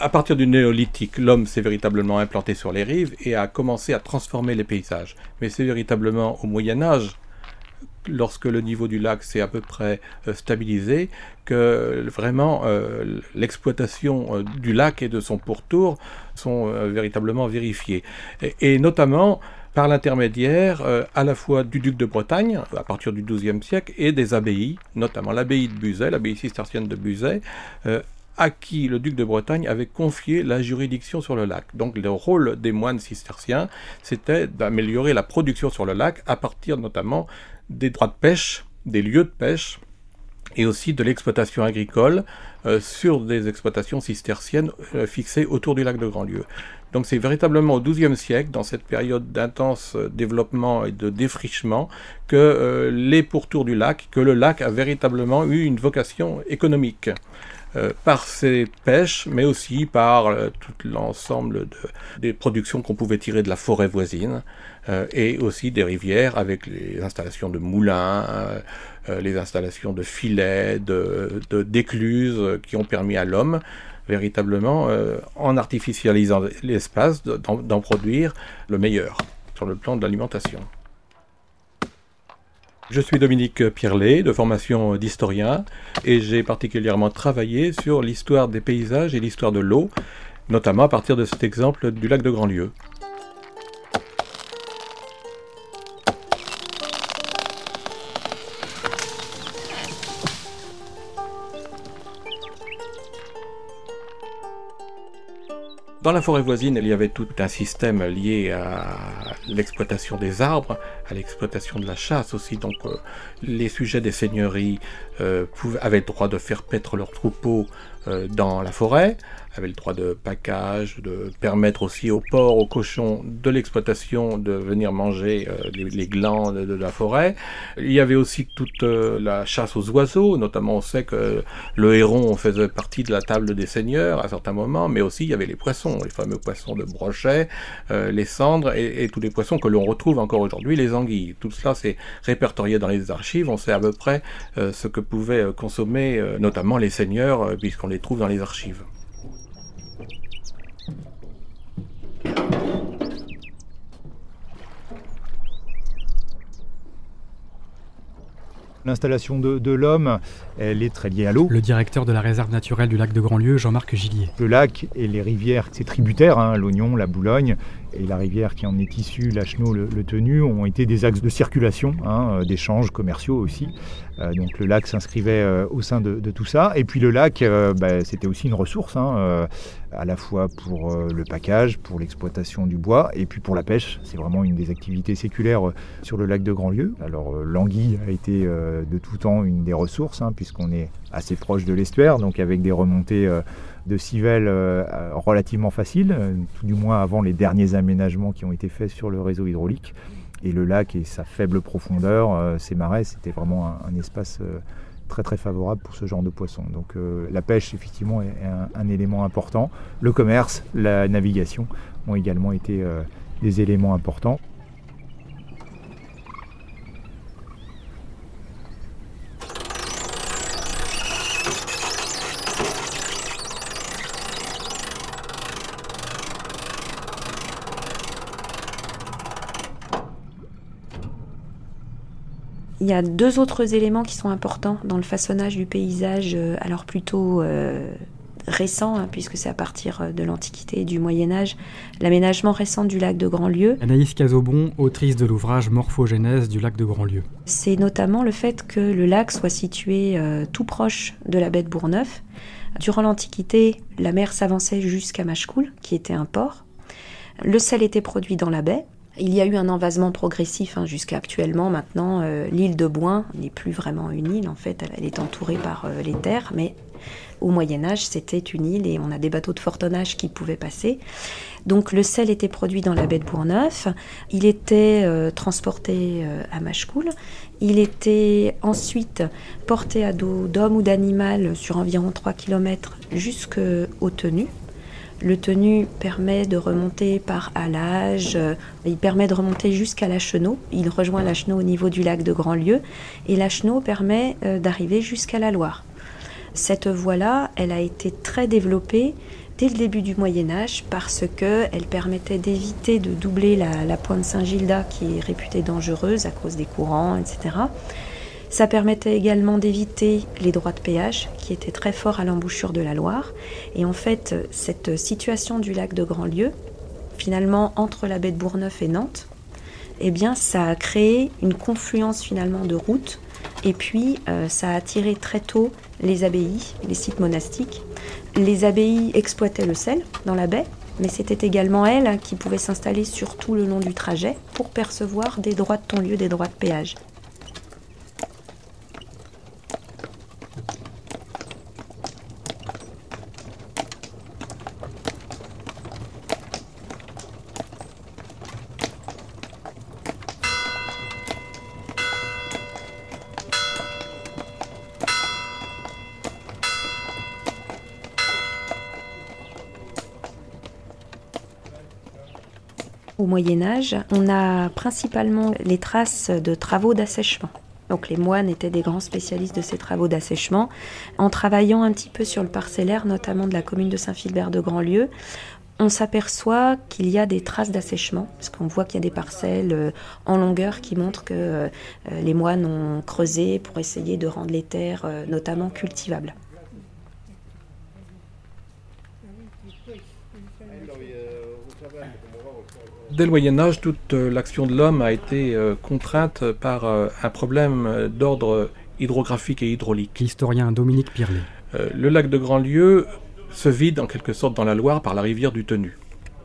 À partir du néolithique, l'homme s'est véritablement implanté sur les rives et a commencé à transformer les paysages. Mais c'est véritablement au Moyen Âge, lorsque le niveau du lac s'est à peu près euh, stabilisé, que vraiment euh, l'exploitation euh, du lac et de son pourtour sont véritablement vérifiées. Et, notamment par l'intermédiaire à la fois du duc de Bretagne, à partir du XIIe siècle, et des abbayes, notamment l'abbaye de Buzet, l'abbaye cistercienne de Buzet, à qui le duc de Bretagne avait confié la juridiction sur le lac. Donc le rôle des moines cisterciens, c'était d'améliorer la production sur le lac à partir notamment des droits de pêche, des lieux de pêche, et aussi de l'exploitation agricole euh, sur des exploitations cisterciennes euh, fixées autour du lac de Grandlieu. Donc c'est véritablement au XIIe siècle, dans cette période d'intense euh, développement et de défrichement, que les pourtours du lac, que le lac a véritablement eu une vocation économique. Euh, par ses pêches, mais aussi par euh, tout l'ensemble des productions qu'on pouvait tirer de la forêt voisine, euh, et aussi des rivières avec les installations de moulins, les installations de filets, de, d'écluses qui ont permis à l'homme véritablement, en artificialisant l'espace, d'en produire le meilleur sur le plan de l'alimentation. Je suis Dominique Pierlet, de formation d'historien, et j'ai particulièrement travaillé sur l'histoire des paysages et l'histoire de l'eau, notamment à partir de cet exemple du lac de Grandlieu. Dans la forêt voisine, il y avait tout un système lié à l'exploitation des arbres, à l'exploitation de la chasse aussi. Donc euh, les sujets des seigneuries euh, avaient le droit de faire paître leurs troupeaux dans la forêt, avait le droit de package, de permettre aussi aux porcs, aux cochons de l'exploitation de venir manger euh, les, glands de, la forêt. Il y avait aussi toute euh, la chasse aux oiseaux, notamment on sait que le héron faisait partie de la table des seigneurs à certains moments, mais aussi il y avait les poissons, les fameux poissons de brochet, les cendres et, tous les poissons que l'on retrouve encore aujourd'hui, les anguilles. Tout cela c'est répertorié dans les archives, on sait à peu près ce que pouvaient consommer notamment les seigneurs, puisqu'on les trouve dans les archives. L'installation de, l'homme, elle est très liée à l'eau. Le directeur de la réserve naturelle du lac de Grandlieu, Jean-Marc Gillier. Le lac et les rivières, c'est tributaire, hein, l'Oignon, la Boulogne, et la rivière qui en est issue, la Chenot, le, Tenu, ont été des axes de circulation, hein, euh, d'échanges commerciaux aussi. Euh, donc le lac s'inscrivait euh, au sein de, tout ça. Et puis le lac, bah, c'était aussi une ressource, hein, à la fois pour le package, pour l'exploitation du bois, et puis pour la pêche. C'est vraiment une des activités séculaires sur le lac de Grandlieu. Alors l'anguille a été de tout temps une des ressources, hein, puisqu'on est assez proche de l'estuaire, donc avec des remontées de Civelle euh, relativement facile, euh, tout du moins avant les derniers aménagements qui ont été faits sur le réseau hydraulique. Et le lac et sa faible profondeur, euh, ces marais, c'était vraiment un, espace très très favorable pour ce genre de poisson. Donc la pêche effectivement est un, élément important. Le commerce, la navigation ont également été des éléments importants. Il y a deux autres éléments qui sont importants dans le façonnage du paysage, euh, alors plutôt euh, récent, hein, puisque c'est à partir euh, de l'Antiquité et du Moyen Âge, l'aménagement récent du lac de Grandlieu. Anaïs Cazobon, autrice de l'ouvrage Morphogénèse du lac de Grandlieu. C'est notamment le fait que le lac soit situé tout proche de la baie de Bourgneuf. Durant l'Antiquité, la mer s'avançait jusqu'à Machecoul, qui était un port. Le sel était produit dans la baie, il y a eu un envasement progressif hein, jusqu'à actuellement. Maintenant, euh, l'île de Boin n'est plus vraiment une île. En fait, elle, est entourée par euh, les terres, mais au Moyen Âge, c'était une île et on a des bateaux de fort tonnage qui pouvaient passer. Donc le sel était produit dans la baie de Bourgneuf. Il était euh, transporté à Machecoul. Il était ensuite porté à dos d'homme ou d'animal sur environ 3 km jusqu'au Tenu. Le tenu permet de remonter par halage, euh, il permet de remonter jusqu'à la Chenot. Il rejoint la Chenot au niveau du lac de Grandlieu et la Chenot permet euh, d'arriver jusqu'à la Loire. Cette voie-là, elle a été très développée dès le début du Moyen Âge parce qu'elle permettait d'éviter de doubler la, la pointe Saint-Gilda qui est réputée dangereuse à cause des courants, etc. Ça permettait également d'éviter les droits de péage qui étaient très forts à l'embouchure de la Loire. Et en fait, cette situation du lac de Grandlieu, finalement entre la baie de Bourgneuf et Nantes, eh bien, ça a créé une confluence finalement de routes. Et puis, euh, ça a attiré très tôt les abbayes, les sites monastiques. Les abbayes exploitaient le sel dans la baie, mais c'était également elles qui pouvaient s'installer sur tout le long du trajet pour percevoir des droits de ton-lieu, des droits de péage. Moyen Âge, on a principalement les traces de travaux d'assèchement. Donc les moines étaient des grands spécialistes de ces travaux d'assèchement. En travaillant un petit peu sur le parcellaire, notamment de la commune de Saint-Philbert de Grandlieu, on s'aperçoit qu'il y a des traces d'assèchement, parce qu'on voit qu'il y a des parcelles euh, en longueur qui montrent que euh, les moines ont creusé pour essayer de rendre les terres euh, notamment cultivables. Dès le Moyen Âge, toute euh, l'action de l'homme a été euh, contrainte par euh, un problème d'ordre hydrographique et hydraulique. L'historien Dominique Pirlet. le lac de Grandlieu se vide en quelque sorte dans la Loire par la rivière du Tenu.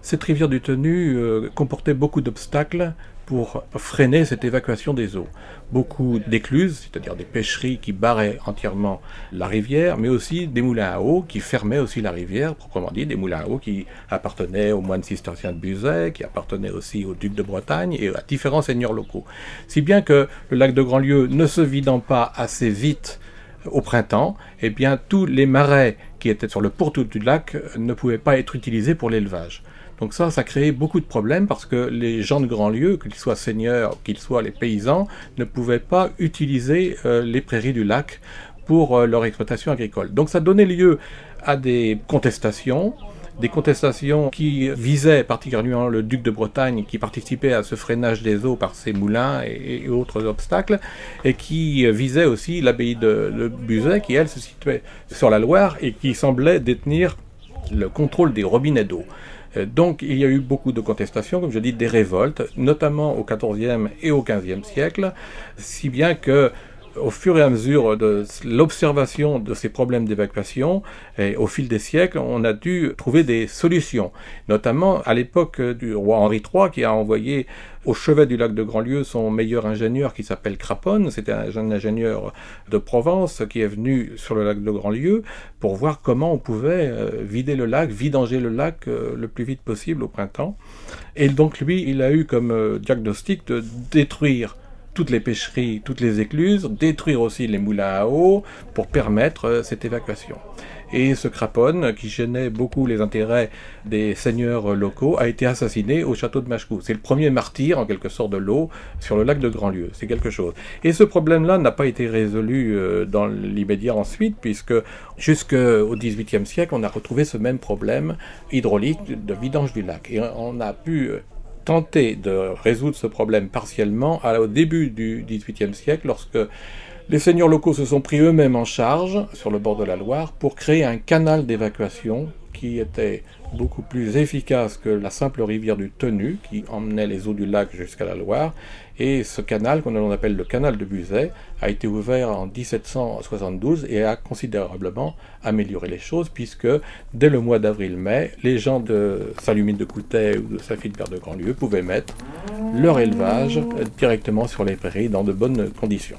Cette rivière du Tenu comportait beaucoup d'obstacles pour freiner cette évacuation des eaux. Beaucoup d'écluses, c'est-à-dire des pêcheries qui barraient entièrement la rivière, mais aussi des moulins à eau qui fermaient aussi la rivière, proprement dit, des moulins à eau qui appartenaient aux moines cisterciens de Buzet, qui appartenaient aussi au duc de Bretagne et à différents seigneurs locaux. Si bien que le lac de Grandlieu ne se vidant pas assez vite au printemps, eh bien tous les marais qui étaient sur le pourtour du lac ne pouvaient pas être utilisés pour l'élevage. Donc ça, ça créait beaucoup de problèmes parce que les gens de grand lieu, qu'ils soient seigneurs, qu'ils soient les paysans, ne pouvaient pas utiliser euh, les prairies du lac pour euh, leur exploitation agricole. Donc ça donnait lieu à des contestations, des contestations qui visaient particulièrement le duc de Bretagne qui participait à ce freinage des eaux par ses moulins et, autres obstacles et qui visaient aussi l'abbaye de Buzet qui elle se situait sur la Loire et qui semblait détenir le contrôle des robinets d'eau. Euh, donc il y a eu beaucoup de contestations, comme je dis, des révoltes, notamment au XIVe et au XVe siècle, si bien que au fur et à mesure de l'observation de ces problèmes d'évacuation, et au fil des siècles, on a dû trouver des solutions. Notamment à l'époque du roi Henri III qui a envoyé au chevet du lac de Grandlieu son meilleur ingénieur qui s'appelle Craponne. C'était un jeune ingénieur de Provence qui est venu sur le lac de Grandlieu pour voir comment on pouvait euh, vider le lac, vidanger le lac euh, le plus vite possible au printemps. Et donc lui, il a eu comme euh, diagnostic de détruire toutes les pêcheries, toutes les écluses, détruire aussi les moulins à eau pour permettre euh, cette évacuation. Et ce craponne, qui gênait beaucoup les intérêts des seigneurs locaux, a été assassiné au château de Machecou. C'est le premier martyr, en quelque sorte, de l'eau sur le lac de Grandlieu. C'est quelque chose. Et ce problème-là n'a pas été résolu euh, dans l'immédiat ensuite, puisque jusqu'au XVIIIe siècle, on a retrouvé ce même problème hydraulique de vidange du lac. Et on a pu euh, tenté de résoudre ce problème partiellement au début du XVIIIe siècle, lorsque les seigneurs locaux se sont pris eux-mêmes en charge sur le bord de la Loire pour créer un canal d'évacuation qui était beaucoup plus efficace que la simple rivière du Tenu qui emmenait les eaux du lac jusqu'à la Loire. Et ce canal, qu'on appelle le canal de Buzet, a été ouvert en 1772 et a considérablement amélioré les choses puisque dès le mois d'avril-mai, les gens de Saint-Lumine de Coutet ou de Saint-Philbert de Grandlieu pouvaient mettre leur élevage directement sur les prairies dans de bonnes conditions.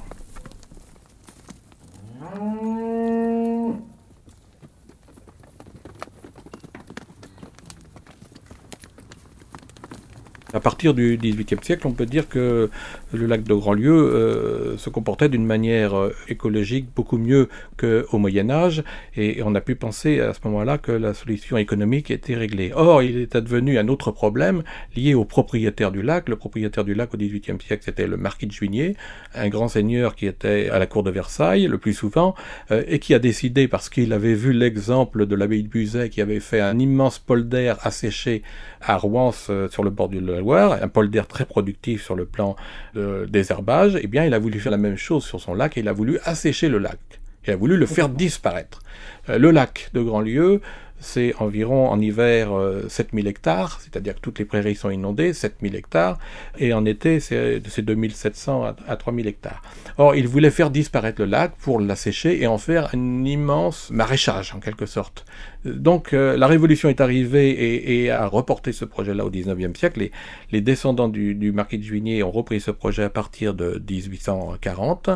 La partir du XVIIIe siècle, on peut dire que le lac de Grandlieu euh, se comportait d'une manière euh, écologique beaucoup mieux qu'au Moyen Âge, et, on a pu penser à ce moment-là que la solution économique était réglée. Or, il est advenu un autre problème lié au propriétaire du lac. Le propriétaire du lac au XVIIIe siècle, c'était le marquis de Juigné, un grand seigneur qui était à la cour de Versailles le plus souvent, euh, et qui a décidé, parce qu'il avait vu l'exemple de l'abbaye de Buzet qui avait fait un immense polder asséché à Rouen sur le bord du Loire, un polder très productif sur le plan de désherbage, eh bien il a voulu faire la même chose sur son lac et il a voulu assécher le lac. Il a voulu le faire disparaître. Euh, le lac de Grandlieu, c'est environ en hiver 7000 euh, hectares, c'est-à-dire que toutes les prairies sont inondées, 7000 hectares, et en été c'est 2700 à, à 3000 hectares. Or, il voulait faire disparaître le lac pour l'assécher et en faire un immense maraîchage en quelque sorte. Donc euh, la Révolution est arrivée et, a reporté ce projet-là au XIXe siècle. Les, les descendants du, du marquis de Juigné ont repris ce projet à partir de 1840.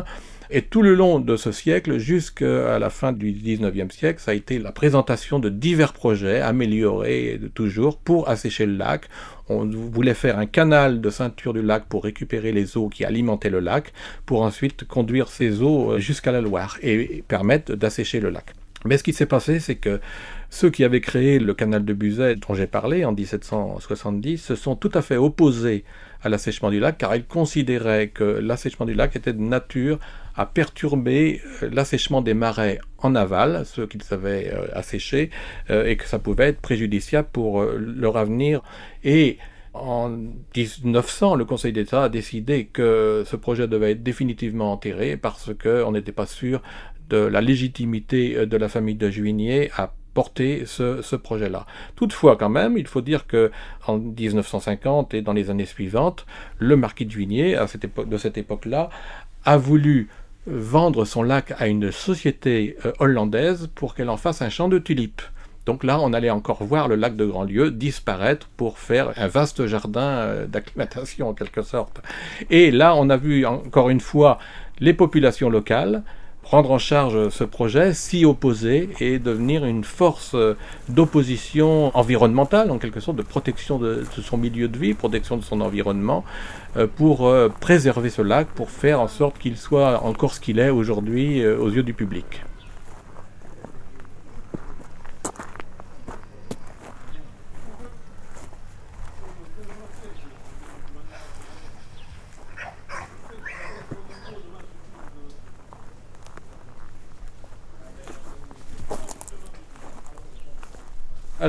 Et tout le long de ce siècle, jusqu'à la fin du XIXe siècle, ça a été la présentation de divers projets améliorés toujours pour assécher le lac. On voulait faire un canal de ceinture du lac pour récupérer les eaux qui alimentaient le lac, pour ensuite conduire ces eaux jusqu'à la Loire et permettre d'assécher le lac. Mais ce qui s'est passé, c'est que ceux qui avaient créé le canal de Buzet dont j'ai parlé en 1770 se sont tout à fait opposés à l'assèchement du lac car ils considéraient que l'assèchement du lac était de nature à perturber euh, l'assèchement des marais en aval, ceux qu'ils avaient euh, asséchés, euh, et que ça pouvait être préjudiciable pour leur avenir. Et en 1900, le Conseil d'État a décidé que ce projet devait être définitivement enterré parce qu'on n'était pas sûr de la légitimité de la famille de Juigné à porter ce, projet-là. Toutefois, quand même, il faut dire que en 1950 et dans les années suivantes, le marquis de Juigné, à cette époque, de cette époque-là, a voulu vendre son lac à une société euh, hollandaise pour qu'elle en fasse un champ de tulipes. Donc là, on allait encore voir le lac de Grandlieu disparaître pour faire un vaste jardin euh, d'acclimatation en quelque sorte. Et là, on a vu encore une fois les populations locales prendre en charge ce projet, s'y opposer et devenir une force d'opposition environnementale, en quelque sorte, de protection de, son milieu de vie, protection de son environnement, euh, pour euh, préserver ce lac, pour faire en sorte qu'il soit encore ce qu'il est aujourd'hui euh, aux yeux du public.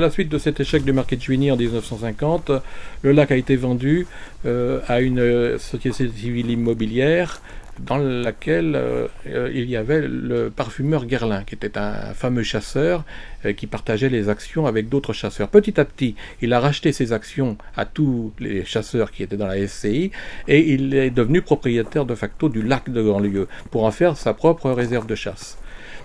La suite de cet échec du marché de Juigny en 1950, le lac a été vendu euh, à une société civile immobilière dans laquelle euh, il y avait le parfumeur Guerlain, qui était un fameux chasseur euh, qui partageait les actions avec d'autres chasseurs. Petit à petit, il a racheté ses actions à tous les chasseurs qui étaient dans la SCI et il est devenu propriétaire de facto du lac de Grandlieu pour en faire sa propre réserve de chasse.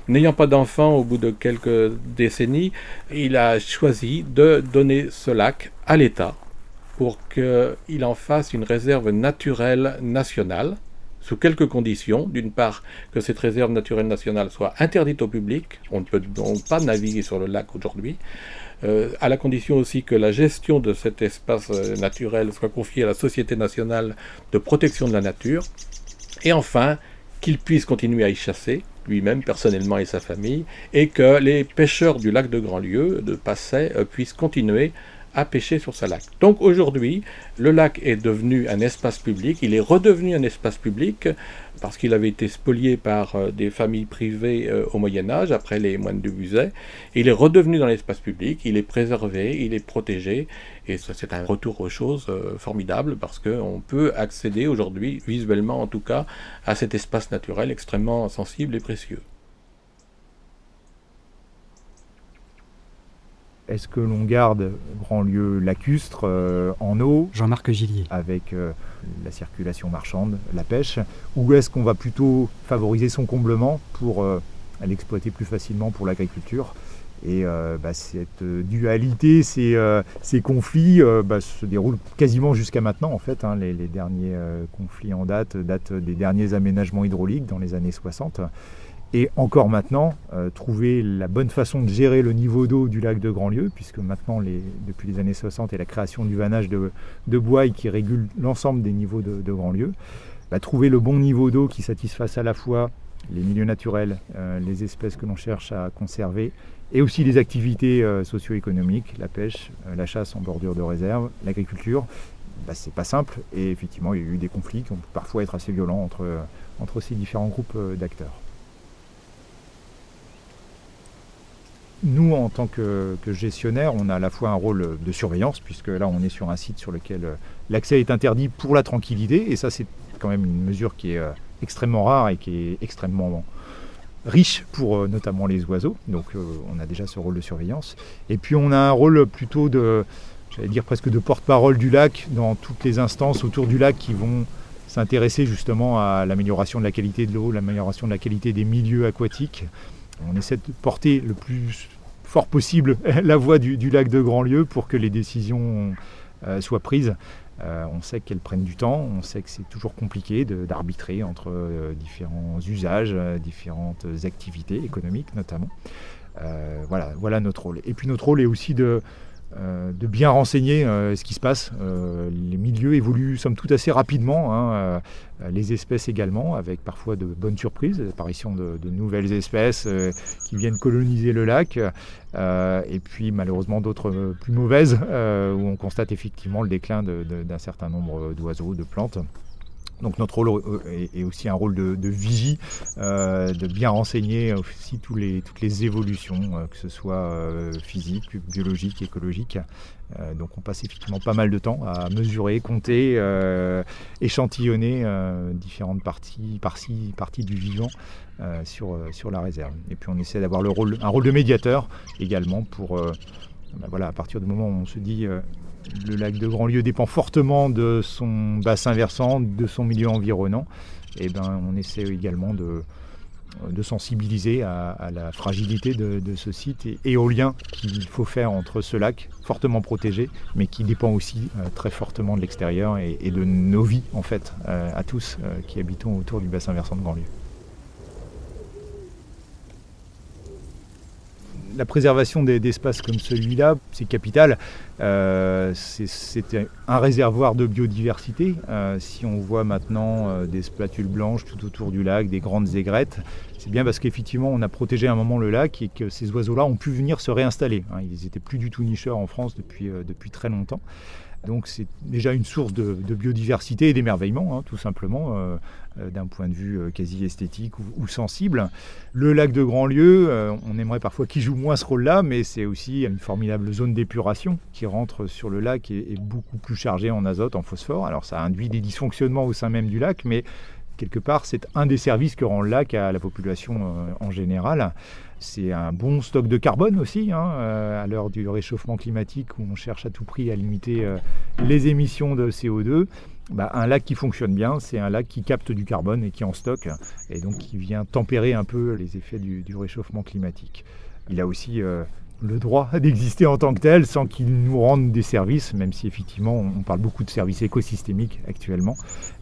N'ayant pas d'enfant au bout de quelques décennies, il a choisi de donner ce lac à l'État pour qu'il en fasse une réserve naturelle nationale, sous quelques conditions. D'une part, que cette réserve naturelle nationale soit interdite au public, on ne peut donc pas naviguer sur le lac aujourd'hui, euh, à la condition aussi que la gestion de cet espace euh, naturel soit confiée à la Société nationale de protection de la nature, et enfin, qu'il puisse continuer à y chasser, lui-même personnellement et sa famille, et que les pêcheurs du lac de Grandlieu, de Passet, euh, puissent continuer à pêcher sur ce lac. Donc aujourd'hui, le lac est devenu un espace public, il est redevenu un espace public parce qu'il avait été spolié par euh, des familles privées euh, au Moyen Âge, après les moines de Buzet. Il est redevenu dans l'espace public, il est préservé, il est protégé, et c'est un retour aux choses euh, formidable parce qu'on peut accéder aujourd'hui, visuellement en tout cas, à cet espace naturel extrêmement sensible et précieux. Est-ce que l'on garde grand lieu lacustre euh, en eau Jean-Marc Gillier. Avec euh, la circulation marchande, la pêche Ou est-ce qu'on va plutôt favoriser son comblement pour euh, l'exploiter plus facilement pour l'agriculture et bah, cette dualité, ces, conflits bah, se déroulent quasiment jusqu'à maintenant en fait. Hein. les, derniers conflits en date datent des derniers aménagements hydrauliques dans les années 60. Et encore maintenant, euh, trouver la bonne façon de gérer le niveau d'eau du lac de Grandlieu, puisque maintenant, depuis les années 60 et la création du vannage de, bois qui régule l'ensemble des niveaux de, de Grandlieu, bah, trouver le bon niveau d'eau qui satisfasse à la fois les milieux naturels, euh, les espèces que l'on cherche à conserver, et aussi les activités euh, socio-économiques, la pêche, la chasse en bordure de réserve, l'agriculture. Bah, c'est pas simple et effectivement il y a eu des conflits qui ont parfois être assez violents entre, entre ces différents groupes d'acteurs. Nous, en tant que, gestionnaire, on a à la fois un rôle de surveillance, puisque là, on est sur un site sur lequel euh, l'accès est interdit pour la tranquillité, et ça, c'est quand même une mesure qui est euh, extrêmement rare et qui est extrêmement riche pour euh, notamment les oiseaux. Donc, on a déjà ce rôle de surveillance. Et puis, on a un rôle plutôt de, j'allais dire presque de porte-parole du lac dans toutes les instances autour du lac qui vont s'intéresser justement à l'amélioration de la qualité de l'eau, l'amélioration de la qualité des milieux aquatiques on essaie de porter le plus fort possible la voix du, lac de Grandlieu pour que les décisions euh, soient prises. Euh, on sait qu'elles prennent du temps, on sait que c'est toujours compliqué d'arbitrer entre euh, différents usages, différentes activités économiques notamment. voilà, voilà notre rôle. Et puis notre rôle est aussi de, euh, de bien renseigner euh, ce qui se passe. Euh, les milieux évoluent somme toute assez rapidement, hein, les espèces également, avec parfois de bonnes surprises, l'apparition de, nouvelles espèces qui viennent coloniser le lac, et puis malheureusement d'autres plus mauvaises, où on constate effectivement le déclin d'un certain nombre d'oiseaux, de plantes. Donc notre rôle euh, est aussi un rôle de, vigie, euh, de bien renseigner aussi toutes les évolutions, euh, que ce soit physiques, biologiques, écologiques. donc on passe effectivement pas mal de temps à mesurer, compter, échantillonner différentes parties, du vivant sur, sur la réserve. Et puis on essaie d'avoir le rôle, un rôle de médiateur également pour... Ben voilà, à partir du moment où on se dit le lac de Grandlieu dépend fortement de son bassin versant, de son milieu environnant. Et ben, on essaie également de, sensibiliser à, la fragilité de, ce site et, au lien qu'il faut faire entre ce lac fortement protégé, mais qui dépend aussi euh, très fortement de l'extérieur et, de nos vies en fait, euh, à tous euh, qui habitons autour du bassin versant de Grandlieu. La préservation d'espaces comme celui-là, c'est capital. Euh, c'est un réservoir de biodiversité. Euh, si on voit maintenant euh, des splatules blanches tout autour du lac, des grandes aigrettes, c'est bien parce qu'effectivement on a protégé un moment le lac et que ces oiseaux-là ont pu venir se réinstaller. Hein. Ils n'étaient plus du tout nicheurs en France depuis, depuis très longtemps. Donc c'est déjà une source de, biodiversité et d'émerveillement, hein, tout simplement, euh, euh, d'un point de vue euh, quasi esthétique ou, sensible. Le lac de Grandlieu, on aimerait parfois qu'il joue moins ce rôle-là, mais c'est aussi une formidable zone d'épuration qui rentre sur le lac et est beaucoup plus chargée en azote, en phosphore. Alors ça induit des dysfonctionnements au sein même du lac, mais quelque part, c'est un des services que rend le lac à la population en général. C'est un bon stock de carbone aussi, hein, euh, à l'heure du réchauffement climatique où on cherche à tout prix à limiter euh, les émissions de CO2. Bah, un lac qui fonctionne bien, c'est un lac qui capte du carbone et qui en stocke, et donc qui vient tempérer un peu les effets du, réchauffement climatique. Il a aussi euh, le droit d'exister en tant que tel sans qu'il nous rende des services, même si effectivement on parle beaucoup de services écosystémiques actuellement,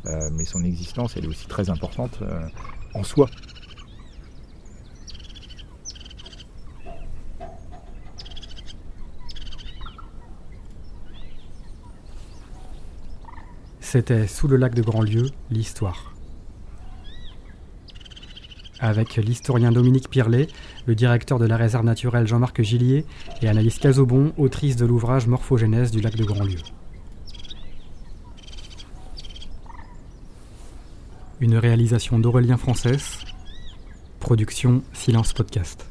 mais son existence elle est aussi très importante en soi C'était Sous le lac de Grandlieu, l'histoire. Avec l'historien Dominique Pirlet, le directeur de la réserve naturelle Jean-Marc Gillier et Anaïs Cazobon, autrice de l'ouvrage Morphogénèse du lac de Grandlieu. Une réalisation d'Aurélien Française, production Silence Podcast.